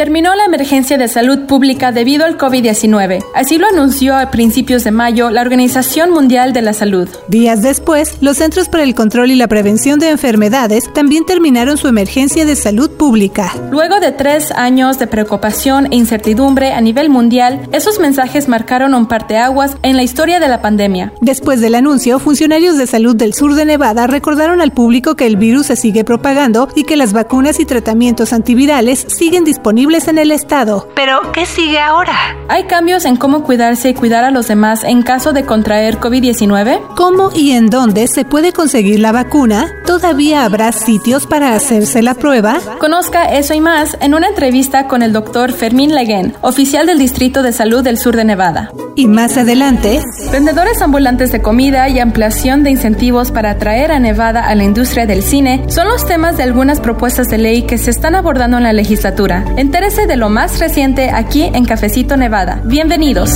terminó la emergencia de salud pública debido al COVID-19. Así lo anunció a principios de mayo la Organización Mundial de la Salud. Días después, los Centros para el Control y la Prevención de Enfermedades también terminaron su emergencia de salud pública. Luego de tres años de preocupación e incertidumbre a nivel mundial, esos mensajes marcaron un parteaguas en la historia de la pandemia. Después del anuncio, funcionarios de salud del sur de Nevada recordaron al público que el virus se sigue propagando y que las vacunas y tratamientos antivirales siguen disponibles en el estado. Pero, ¿qué sigue ahora? ¿Hay cambios en cómo cuidarse y cuidar a los demás en caso de contraer COVID-19? ¿Cómo y en dónde se puede conseguir la vacuna? ¿Todavía habrá sitios para hacerse la prueba? Conozca eso y más en una entrevista con el doctor Fermín Leguen, oficial del Distrito de Salud del Sur de Nevada. Y más adelante, vendedores ambulantes de comida y ampliación de incentivos para atraer a Nevada a la industria del cine son los temas de algunas propuestas de ley que se están abordando en la legislatura. De lo más reciente aquí en Cafecito Nevada. Bienvenidos.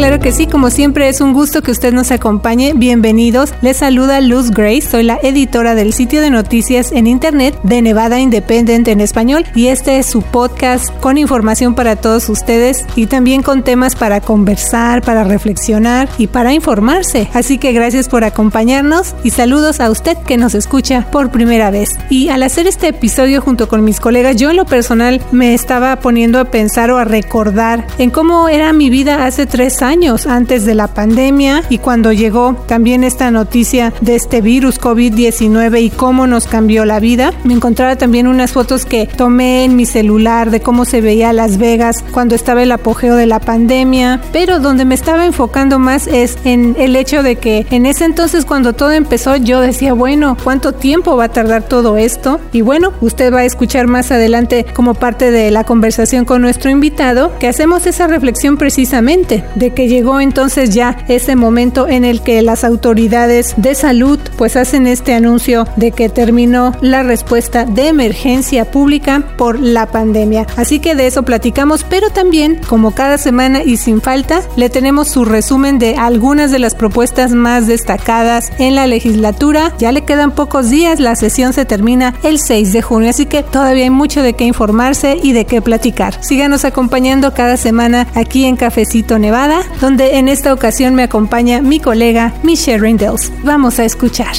Claro que sí, como siempre es un gusto que usted nos acompañe. Bienvenidos. Les saluda Luz Grace, soy la editora del sitio de noticias en internet de Nevada Independent en español y este es su podcast con información para todos ustedes y también con temas para conversar, para reflexionar y para informarse. Así que gracias por acompañarnos y saludos a usted que nos escucha por primera vez. Y al hacer este episodio junto con mis colegas, yo en lo personal me estaba poniendo a pensar o a recordar en cómo era mi vida hace tres años antes de la pandemia y cuando llegó también esta noticia de este virus COVID-19 y cómo nos cambió la vida. Me encontraba también unas fotos que tomé en mi celular de cómo se veía Las Vegas cuando estaba el apogeo de la pandemia, pero donde me estaba enfocando más es en el hecho de que en ese entonces cuando todo empezó yo decía, bueno, ¿cuánto tiempo va a tardar todo esto? Y bueno, usted va a escuchar más adelante como parte de la conversación con nuestro invitado que hacemos esa reflexión precisamente de que llegó entonces ya ese momento en el que las autoridades de salud pues hacen este anuncio de que terminó la respuesta de emergencia pública por la pandemia. Así que de eso platicamos, pero también como cada semana y sin falta le tenemos su resumen de algunas de las propuestas más destacadas en la legislatura. Ya le quedan pocos días, la sesión se termina el 6 de junio, así que todavía hay mucho de qué informarse y de qué platicar. Síganos acompañando cada semana aquí en Cafecito Nevada donde en esta ocasión me acompaña mi colega Michelle Rindels. Vamos a escuchar.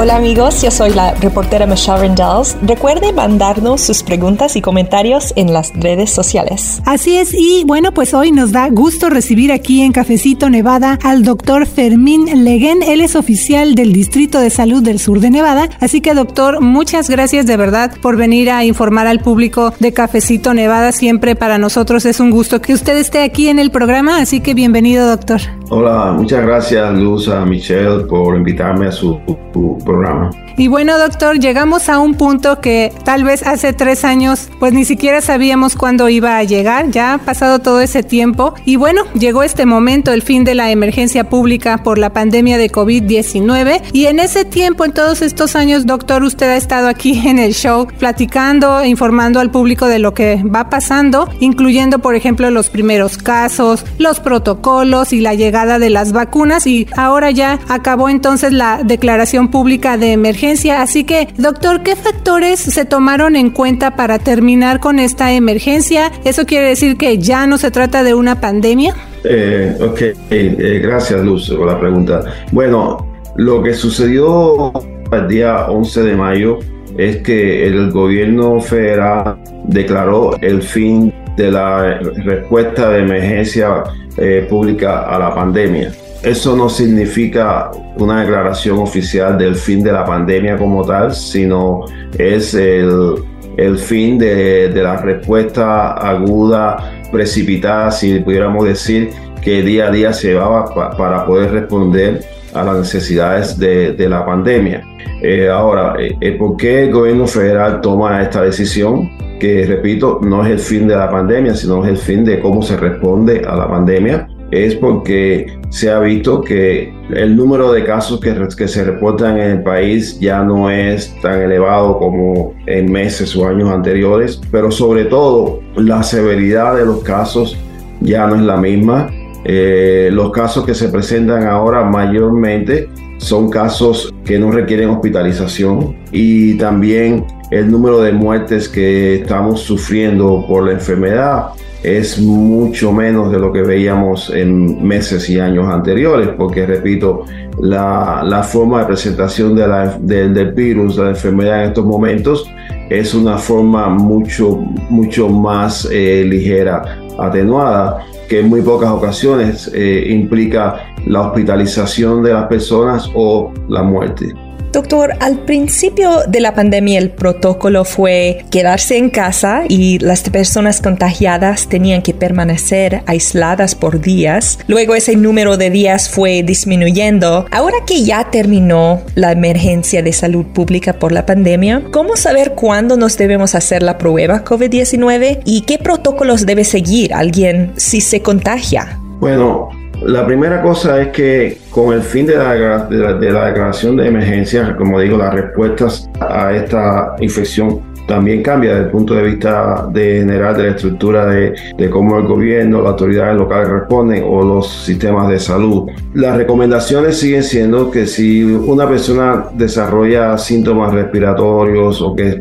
Hola amigos, yo soy la reportera Michelle Rendells. Recuerde mandarnos sus preguntas y comentarios en las redes sociales. Así es, y bueno, pues hoy nos da gusto recibir aquí en Cafecito Nevada al doctor Fermín Leguen. Él es oficial del Distrito de Salud del Sur de Nevada. Así que doctor, muchas gracias de verdad por venir a informar al público de Cafecito Nevada. Siempre para nosotros es un gusto que usted esté aquí en el programa, así que bienvenido doctor. Hola, muchas gracias Luz a Michelle por invitarme a su, su programa. Y bueno, doctor, llegamos a un punto que tal vez hace tres años, pues ni siquiera sabíamos cuándo iba a llegar. Ya ha pasado todo ese tiempo. Y bueno, llegó este momento, el fin de la emergencia pública por la pandemia de COVID-19. Y en ese tiempo, en todos estos años, doctor, usted ha estado aquí en el show platicando, informando al público de lo que va pasando, incluyendo, por ejemplo, los primeros casos, los protocolos y la llegada de las vacunas. Y ahora ya acabó entonces la declaración pública de emergencia Así que, doctor, ¿qué factores se tomaron en cuenta para terminar con esta emergencia? ¿Eso quiere decir que ya no se trata de una pandemia? Eh, ok, eh, gracias Luz por la pregunta. Bueno, lo que sucedió el día 11 de mayo es que el gobierno federal declaró el fin de la respuesta de emergencia eh, pública a la pandemia. Eso no significa una declaración oficial del fin de la pandemia como tal, sino es el, fin de, la respuesta aguda, precipitada, si pudiéramos decir, que día a día se llevaba para poder responder a las necesidades de, la pandemia. Eh, ahora, eh, eh, ¿por qué el gobierno federal toma esta decisión? Que, repito, no es el fin de la pandemia, sino es el fin de cómo se responde a la pandemia es porque se ha visto que el número de casos que, se reportan en el país ya no es tan elevado como en meses o años anteriores, pero sobre todo la severidad de los casos ya no es la misma. Eh, los casos que se presentan ahora mayormente son casos que no requieren hospitalización y también el número de muertes que estamos sufriendo por la enfermedad es mucho menos de lo que veíamos en meses y años anteriores, porque repito, la, forma de presentación del virus, de la enfermedad en estos momentos, es una forma mucho, mucho más eh, ligera, atenuada, que en muy pocas ocasiones eh, implica la hospitalización de las personas o la muerte. Doctor, al principio de la pandemia el protocolo fue quedarse en casa y las personas contagiadas tenían que permanecer aisladas por días. Luego ese número de días fue disminuyendo. Ahora que ya terminó la emergencia de salud pública por la pandemia, ¿cómo saber cuándo nos debemos hacer la prueba COVID-19 y qué protocolos debe seguir alguien si se contagia? Bueno, la primera cosa es que con el fin de la, de la, declaración de emergencia, como digo, las respuestas a esta infección también cambia desde el punto de vista de general de la estructura de, cómo el gobierno, las autoridades locales responden o los sistemas de salud. Las recomendaciones siguen siendo que si una persona desarrolla síntomas respiratorios o que,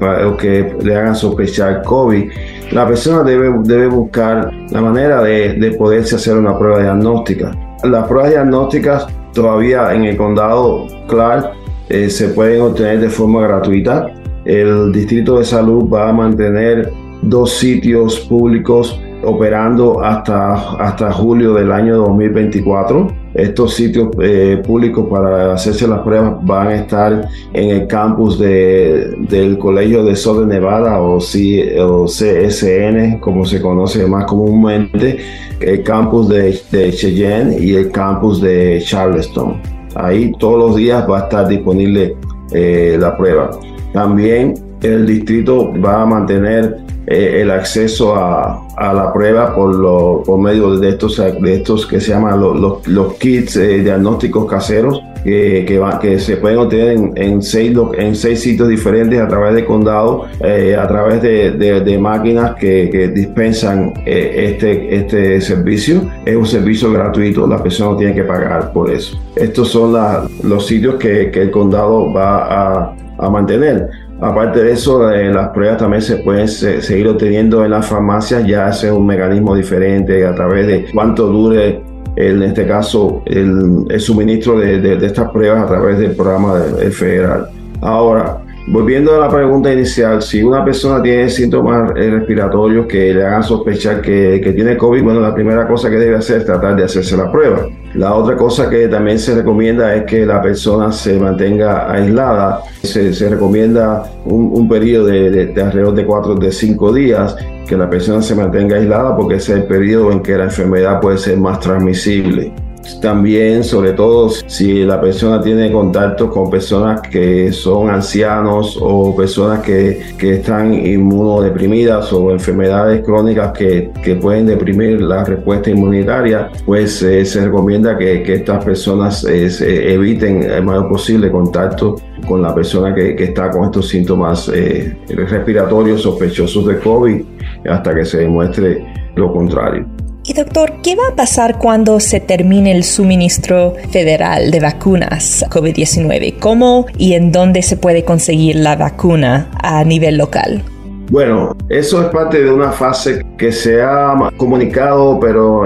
le hagan sospechar COVID, la persona debe, buscar la manera de, de poderse hacer una prueba diagnóstica. Las pruebas diagnósticas todavía en el condado Clark eh, se pueden obtener de forma gratuita. El Distrito de Salud va a mantener dos sitios públicos operando hasta, hasta julio del año 2024. Estos sitios eh, públicos para hacerse las pruebas van a estar en el campus de, del Colegio de Sol de Nevada o, CSN, como se conoce más comúnmente, el campus de, de Cheyenne y el campus de Charleston. Ahí todos los días va a estar disponible eh, la prueba. También el distrito va a mantener eh, el acceso a, la prueba por, lo, por medio de estos, de estos que se llaman los, los, kits eh, diagnósticos caseros que, que, se pueden obtener en, en, seis, en seis sitios diferentes a través de condado, eh, a través de, de, máquinas que, que dispensan este, este servicio. Es un servicio gratuito, la persona no tiene que pagar por eso. Estos son los sitios que, que el condado va a, a mantener. Aparte de eso, eh, las pruebas también se pueden seguir obteniendo en las farmacias, ya es un mecanismo diferente a través de cuánto dure, en este caso, el, suministro de, estas pruebas a través del programa federal. Ahora, Volviendo a la pregunta inicial, si una persona tiene síntomas respiratorios que le hagan sospechar que, tiene COVID, bueno, la primera cosa que debe hacer es tratar de hacerse la prueba. La otra cosa que también se recomienda es que la persona se mantenga aislada. Se, recomienda un, periodo de, de, alrededor de 4 de 5 días que la persona se mantenga aislada porque ese es el periodo en que la enfermedad puede ser más transmisible. También, sobre todo, si la persona tiene contacto con personas que son ancianos o personas que, que están inmunodeprimidas o enfermedades crónicas que, que, pueden deprimir la respuesta inmunitaria, pues eh, se recomienda que, que estas personas eh, eviten el mayor posible contacto con la persona que, que está con estos síntomas eh, respiratorios sospechosos de COVID hasta que se demuestre lo contrario. Y doctor, ¿qué va a pasar cuando se termine el suministro federal de vacunas COVID-19? ¿Cómo y en dónde se puede conseguir la vacuna a nivel local? Bueno, eso es parte de una fase que se ha comunicado, pero,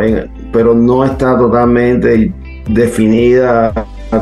pero no está totalmente definida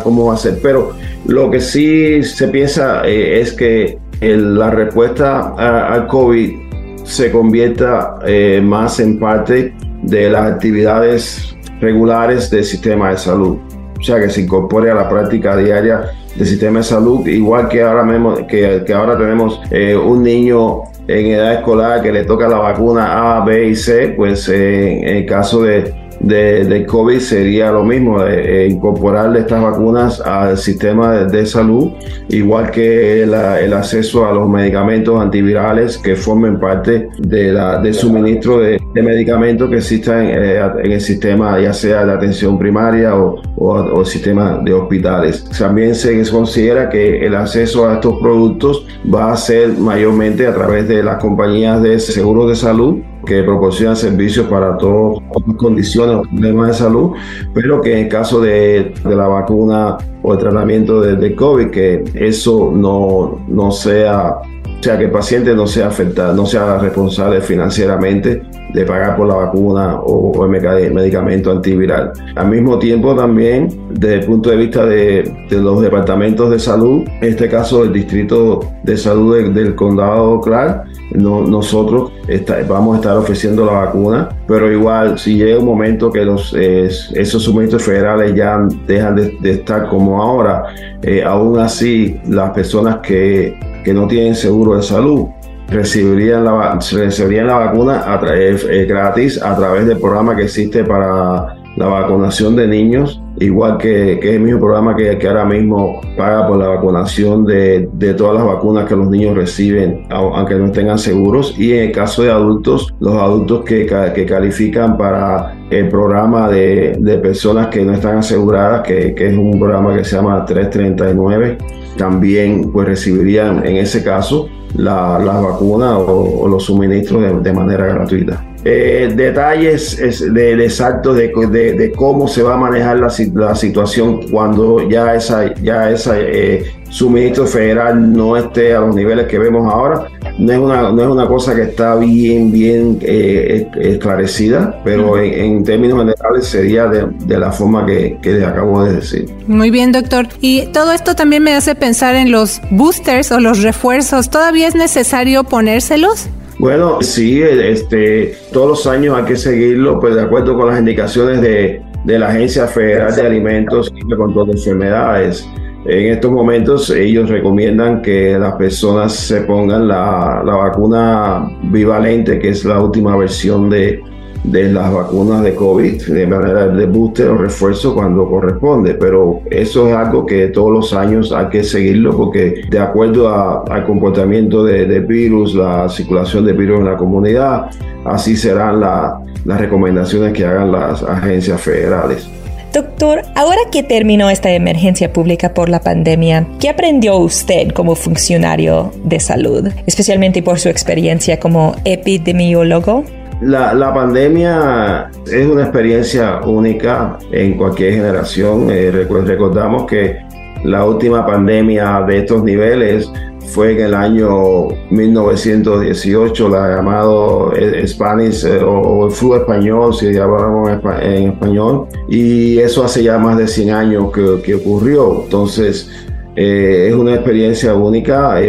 cómo va a ser. Pero lo que sí se piensa eh, es que la respuesta al COVID se convierta eh, más en parte de las actividades regulares del sistema de salud. O sea, que se incorpore a la práctica diaria del sistema de salud, igual que ahora, mismo, que, ahora tenemos eh, un niño en edad escolar que le toca la vacuna A, B y C, pues eh, en el caso de de, COVID sería lo mismo, eh, incorporar estas vacunas al sistema de, salud, igual que el, acceso a los medicamentos antivirales que formen parte de la, del suministro de, medicamentos que existan eh, en el sistema, ya sea de atención primaria o, o, el sistema de hospitales. También se considera que el acceso a estos productos va a ser mayormente a través de las compañías de seguros de salud que proporciona servicios para todas las condiciones o problemas de salud, pero que en el caso de, de la vacuna o el tratamiento de, de COVID, que eso no, no sea o sea, que el paciente no sea afectado, no sea responsable financieramente de pagar por la vacuna o, el medicamento antiviral. Al mismo tiempo también, desde el punto de vista de, los departamentos de salud, en este caso el Distrito de Salud del, Condado Clark, nosotros vamos a estar ofreciendo la vacuna, pero igual si llega un momento que los, esos suministros federales ya dejan de, estar como ahora, eh, aún así las personas que no tienen seguro de salud recibirían la, la vacuna eh, gratis a través del programa que existe para la vacunación de niños, igual que, que es el mismo programa que, ahora mismo paga por la vacunación de, de, todas las vacunas que los niños reciben, aunque no tengan seguros. Y en el caso de adultos, los adultos que, que califican para el programa de, de, personas que no están aseguradas, que, que es un programa que se llama 339 también pues recibirían en ese caso la, la vacuna o, los suministros de, manera gratuita. Eh, detalles de, exactos de, de, cómo se va a manejar la, la situación cuando ya esa, ya esa eh, suministro federal no esté a los niveles que vemos ahora. No es una, no es una cosa que está bien, bien eh, esclarecida, pero en, términos generales sería de, la forma que, que les acabo de decir. Muy bien, doctor. Y todo esto también me hace pensar en los boosters o los refuerzos. ¿Todavía es necesario ponérselos? Bueno, sí, este, todos los años hay que seguirlo, pues de acuerdo con las indicaciones de, de la Agencia Federal de Alimentos y de Control de Enfermedades. En estos momentos ellos recomiendan que las personas se pongan la, la vacuna bivalente, que es la última versión de, de las vacunas de COVID, de manera de booster o refuerzo cuando corresponde, pero eso es algo que todos los años hay que seguirlo porque de acuerdo al comportamiento de, virus, la circulación de virus en la comunidad, así serán las recomendaciones que hagan las agencias federales. Doctor, ahora que terminó esta emergencia pública por la pandemia, ¿qué aprendió usted como funcionario de salud, especialmente por su experiencia como epidemiólogo? La, la, pandemia es una experiencia única en cualquier generación. Eh, recordamos que la última pandemia de estos niveles fue en el año 1918, la llamado eh, Spanish eh, o, el flu español, si hablamos en español, y eso hace ya más de 100 años que, ocurrió. Entonces, es una experiencia única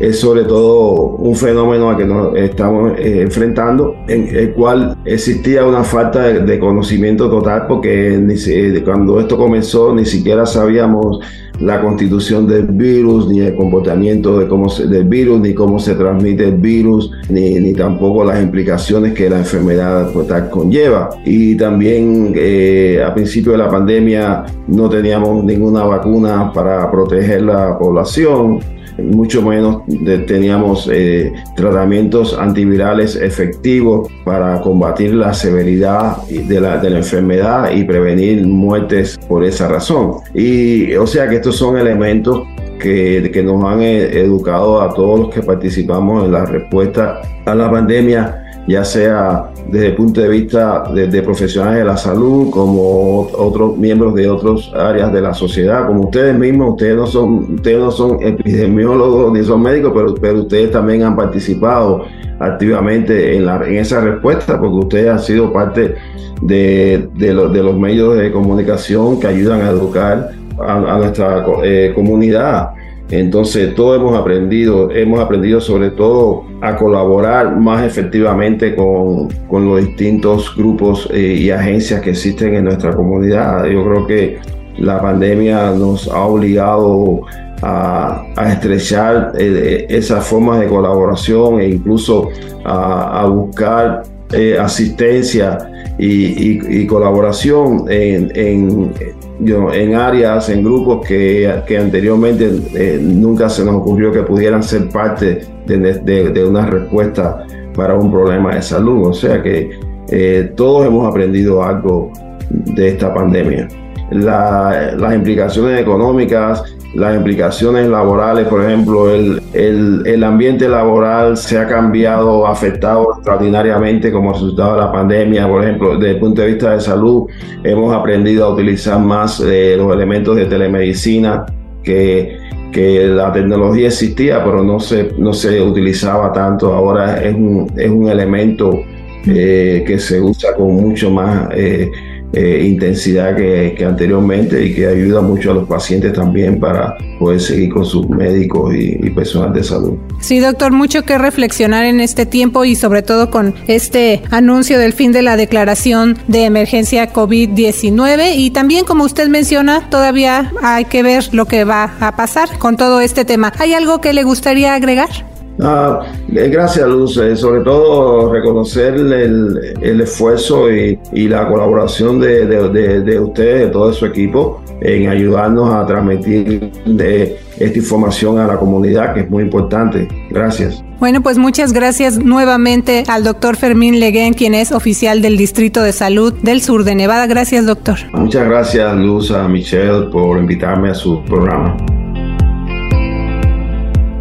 es sobre todo un fenómeno al que nos estamos eh, enfrentando, en el cual existía una falta de, conocimiento total porque ni cuando esto comenzó ni siquiera sabíamos la constitución del virus, ni el comportamiento de cómo del virus, ni cómo se transmite el virus, ni, ni tampoco las implicaciones que la enfermedad pues, conlleva. Y también eh, a principio de la pandemia no teníamos ninguna vacuna para proteger la población mucho menos teníamos eh, tratamientos antivirales efectivos para combatir la severidad de la, de la enfermedad y prevenir muertes por esa razón. Y o sea que estos son elementos que, que, nos han eh, educado a todos los que participamos en la respuesta a la pandemia ya sea desde el punto de vista de, profesionales de la salud, como otros miembros de otras áreas de la sociedad, como ustedes mismos, ustedes no son, ustedes no son epidemiólogos ni son médicos, pero, pero ustedes también han participado activamente en, la, en esa respuesta, porque ustedes han sido parte de, de, los medios de comunicación que ayudan a educar a, nuestra eh, comunidad. Entonces, todo hemos aprendido, hemos aprendido sobre todo a colaborar más efectivamente con, con los distintos grupos eh, y agencias que existen en nuestra comunidad. Yo creo que la pandemia nos ha obligado a, estrechar eh, esas formas de colaboración e incluso a, a buscar eh, asistencia y, colaboración en, en en áreas, en grupos que, que anteriormente eh, nunca se nos ocurrió que pudieran ser parte de, de, una respuesta para un problema de salud. O sea que eh, todos hemos aprendido algo de esta pandemia. las implicaciones económicas las implicaciones laborales, por ejemplo, el, el, ambiente laboral se ha cambiado, afectado extraordinariamente como resultado de la pandemia, por ejemplo, desde el punto de vista de salud, hemos aprendido a utilizar más eh, los elementos de telemedicina que, que la tecnología existía, pero no se, no se utilizaba tanto. Ahora es un, es un elemento eh, que se usa con mucho más eh, eh, intensidad que, anteriormente y que ayuda mucho a los pacientes también para poder seguir con sus médicos y, y, personal de salud. Sí, doctor, mucho que reflexionar en este tiempo y sobre todo con este anuncio del fin de la declaración de emergencia COVID-19 y también como usted menciona, todavía hay que ver lo que va a pasar con todo este tema. ¿Hay algo que le gustaría agregar? Ah, eh, gracias, Luz. Sobre todo reconocer el, esfuerzo y, la colaboración de, de, de, ustedes, de todo su equipo, en ayudarnos a transmitir esta información a la comunidad, que es muy importante. Gracias. Bueno, pues muchas gracias nuevamente al doctor Fermín Leguén, quien es oficial del Distrito de Salud del Sur de Nevada. Gracias, doctor. Muchas gracias, Luz, a Michelle, por invitarme a su programa.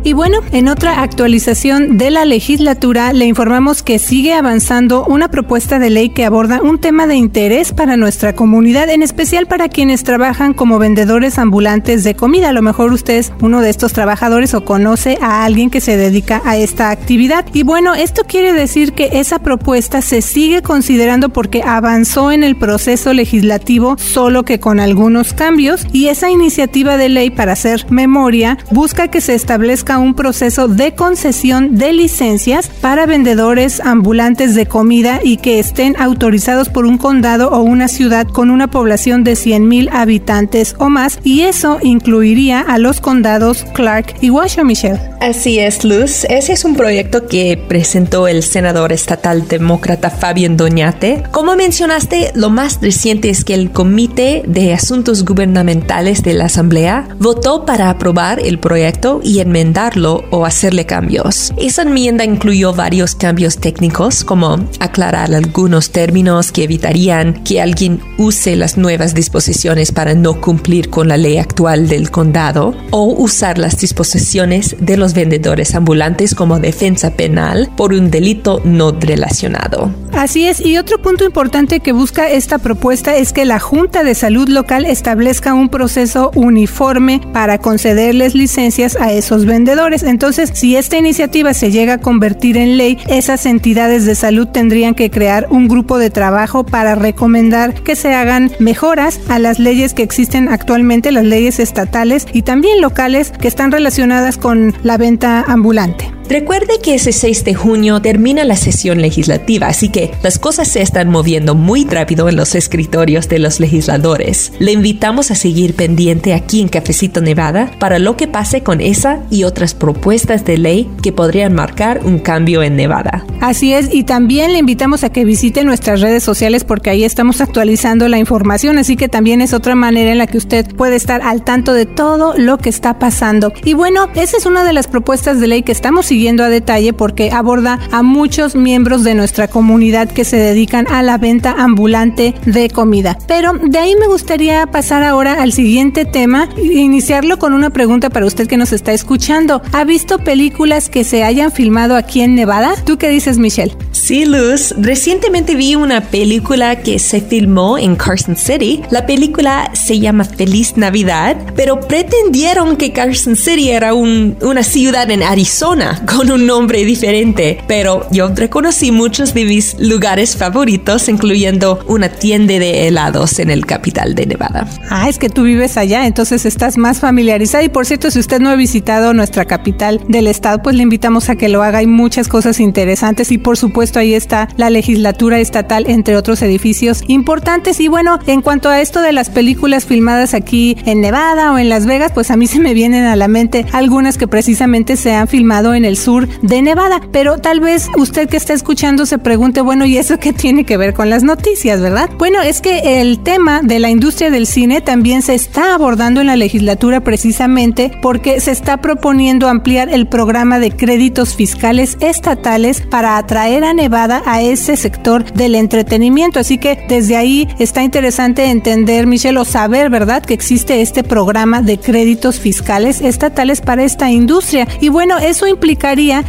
Y bueno, en otra actualización de la legislatura le informamos que sigue avanzando una propuesta de ley que aborda un tema de interés para nuestra comunidad, en especial para quienes trabajan como vendedores ambulantes de comida. A lo mejor usted es uno de estos trabajadores o conoce a alguien que se dedica a esta actividad. Y bueno, esto quiere decir que esa propuesta se sigue considerando porque avanzó en el proceso legislativo, solo que con algunos cambios. Y esa iniciativa de ley para hacer memoria busca que se establezca un proceso de concesión de licencias para vendedores ambulantes de comida y que estén autorizados por un condado o una ciudad con una población de 100.000 habitantes o más y eso incluiría a los condados Clark y Washington, Michelle. Así es, Luz. Ese es un proyecto que presentó el senador estatal demócrata Fabián Doñate. Como mencionaste, lo más reciente es que el Comité de Asuntos Gubernamentales de la Asamblea votó para aprobar el proyecto y enmendar o hacerle cambios. Esa enmienda incluyó varios cambios técnicos como aclarar algunos términos que evitarían que alguien use las nuevas disposiciones para no cumplir con la ley actual del condado o usar las disposiciones de los vendedores ambulantes como defensa penal por un delito no relacionado. Así es, y otro punto importante que busca esta propuesta es que la Junta de Salud Local establezca un proceso uniforme para concederles licencias a esos vendedores entonces, si esta iniciativa se llega a convertir en ley, esas entidades de salud tendrían que crear un grupo de trabajo para recomendar que se hagan mejoras a las leyes que existen actualmente, las leyes estatales y también locales que están relacionadas con la venta ambulante. Recuerde que ese 6 de junio termina la sesión legislativa, así que las cosas se están moviendo muy rápido en los escritorios de los legisladores. Le invitamos a seguir pendiente aquí en Cafecito Nevada para lo que pase con esa y otras propuestas de ley que podrían marcar un cambio en Nevada. Así es, y también le invitamos a que visite nuestras redes sociales porque ahí estamos actualizando la información, así que también es otra manera en la que usted puede estar al tanto de todo lo que está pasando. Y bueno, esa es una de las propuestas de ley que estamos siguiendo a detalle porque aborda a muchos miembros de nuestra comunidad que se dedican a la venta ambulante de comida. Pero de ahí me gustaría pasar ahora al siguiente tema e iniciarlo con una pregunta para usted que nos está escuchando. ¿Ha visto películas que se hayan filmado aquí en Nevada? ¿Tú qué dices, Michelle? Sí, Luz. Recientemente vi una película que se filmó en Carson City. La película se llama Feliz Navidad, pero pretendieron que Carson City era una ciudad en Arizona con un nombre diferente, pero yo reconocí muchos de mis lugares favoritos, incluyendo una tienda de helados en el capital de Nevada. Ah, es que tú vives allá, entonces estás más familiarizada. Y por cierto, si usted no ha visitado nuestra capital del estado, pues le invitamos a que lo haga. Hay muchas cosas interesantes y por supuesto ahí está la legislatura estatal, entre otros edificios importantes. Y bueno, en cuanto a esto de las películas filmadas aquí en Nevada o en Las Vegas, pues a mí se me vienen a la mente algunas que precisamente se han filmado en el sur de Nevada. Pero tal vez usted que está escuchando se pregunte, bueno, ¿y eso qué tiene que ver con las noticias, verdad? Bueno, es que el tema de la industria del cine también se está abordando en la legislatura precisamente porque se está proponiendo ampliar el programa de créditos fiscales estatales para atraer a Nevada a ese sector del entretenimiento. Así que desde ahí está interesante entender, Michelle, o saber, ¿verdad?, que existe este programa de créditos fiscales estatales para esta industria. Y bueno, eso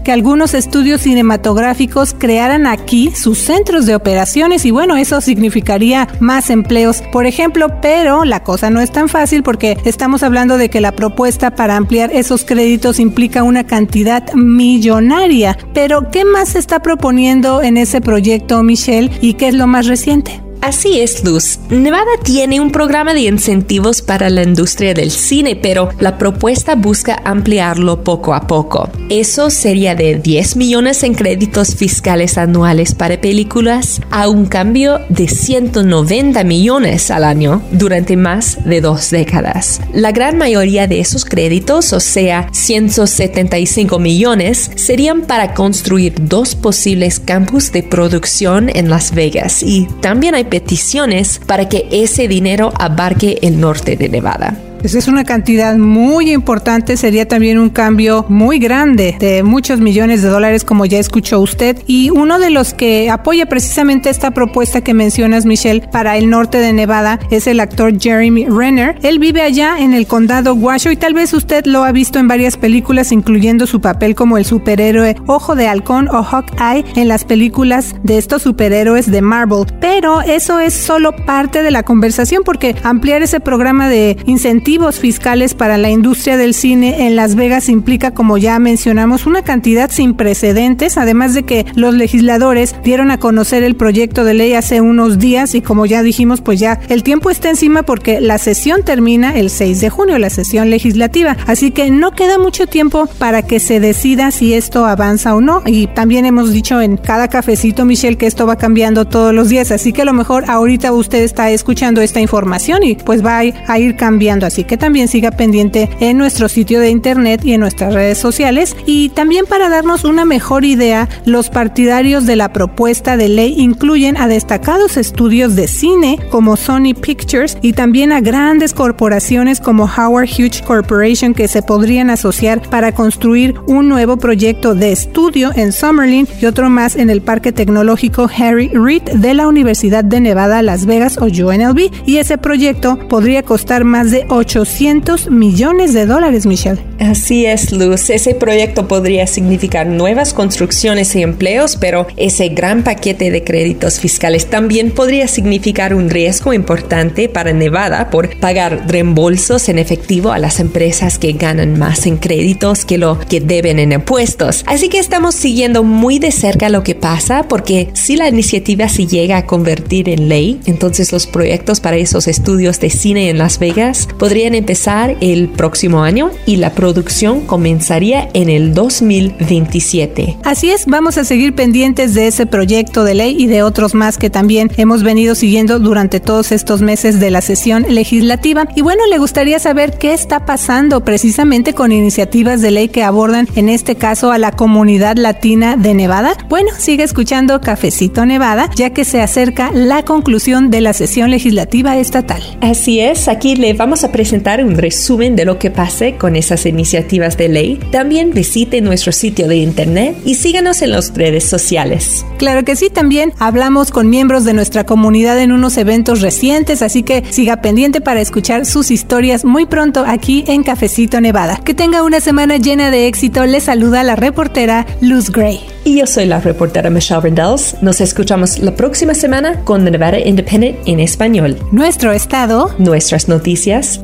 que algunos estudios cinematográficos crearan aquí sus centros de operaciones y bueno, eso significaría más empleos, por ejemplo, pero la cosa no es tan fácil porque estamos hablando de que la propuesta para ampliar esos créditos implica una cantidad millonaria. Pero, ¿qué más se está proponiendo en ese proyecto, Michelle? ¿Y qué es lo más reciente? Así es, Luz. Nevada tiene un programa de incentivos para la industria del cine, pero la propuesta busca ampliarlo poco a poco. Eso sería de 10 millones en créditos fiscales anuales para películas a un cambio de 190 millones al año durante más de dos décadas. La gran mayoría de esos créditos, o sea, 175 millones, serían para construir dos posibles campus de producción en Las Vegas y también hay peticiones para que ese dinero abarque el norte de Nevada. Esa es una cantidad muy importante, sería también un cambio muy grande de muchos millones de dólares, como ya escuchó usted. Y uno de los que apoya precisamente esta propuesta que mencionas, Michelle, para el norte de Nevada es el actor Jeremy Renner. Él vive allá en el condado Washoe y tal vez usted lo ha visto en varias películas, incluyendo su papel como el superhéroe Ojo de Halcón o Hawkeye en las películas de estos superhéroes de Marvel. Pero eso es solo parte de la conversación porque ampliar ese programa de incentivos fiscales para la industria del cine en Las Vegas implica, como ya mencionamos, una cantidad sin precedentes, además de que los legisladores dieron a conocer el proyecto de ley hace unos días y como ya dijimos, pues ya el tiempo está encima porque la sesión termina el 6 de junio, la sesión legislativa, así que no queda mucho tiempo para que se decida si esto avanza o no. Y también hemos dicho en cada cafecito, Michelle, que esto va cambiando todos los días, así que a lo mejor ahorita usted está escuchando esta información y pues va a ir cambiando, así que también siga pendiente en nuestro sitio de internet y en nuestras redes sociales. Y también para darnos una mejor idea, los partidarios de la propuesta de ley incluyen a destacados estudios de cine como Sony Pictures y también a grandes corporaciones como Howard Hughes Corporation que se podrían asociar para construir un nuevo proyecto de estudio en Summerlin y otro más en el Parque Tecnológico Harry Reid de la Universidad de Nevada, Las Vegas o UNLV. Y ese proyecto podría costar más de 8 800 millones de dólares, Michelle. Así es, Luz. Ese proyecto podría significar nuevas construcciones y empleos, pero ese gran paquete de créditos fiscales también podría significar un riesgo importante para Nevada por pagar reembolsos en efectivo a las empresas que ganan más en créditos que lo que deben en impuestos. Así que estamos siguiendo muy de cerca lo que pasa porque si la iniciativa se llega a convertir en ley, entonces los proyectos para esos estudios de cine en Las Vegas podrían empezar el próximo año y la producción comenzaría en el 2027. Así es, vamos a seguir pendientes de ese proyecto de ley y de otros más que también hemos venido siguiendo durante todos estos meses de la sesión legislativa. Y bueno, le gustaría saber qué está pasando precisamente con iniciativas de ley que abordan en este caso a la comunidad latina de Nevada. Bueno, sigue escuchando Cafecito Nevada, ya que se acerca la conclusión de la sesión legislativa estatal. Así es, aquí le vamos a presentar un resumen de lo que pase con esas iniciativas de ley, también visite nuestro sitio de internet y síganos en las redes sociales. Claro que sí, también hablamos con miembros de nuestra comunidad en unos eventos recientes, así que siga pendiente para escuchar sus historias muy pronto aquí en Cafecito Nevada. Que tenga una semana llena de éxito, le saluda la reportera Luz Gray. Y yo soy la reportera Michelle Rendells. Nos escuchamos la próxima semana con Nevada Independent en español. Nuestro estado, nuestras noticias,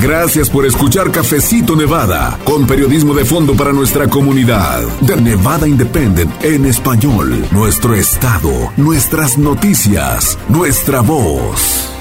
Gracias por escuchar Cafecito Nevada, con periodismo de fondo para nuestra comunidad. De Nevada Independent en español. Nuestro estado, nuestras noticias, nuestra voz.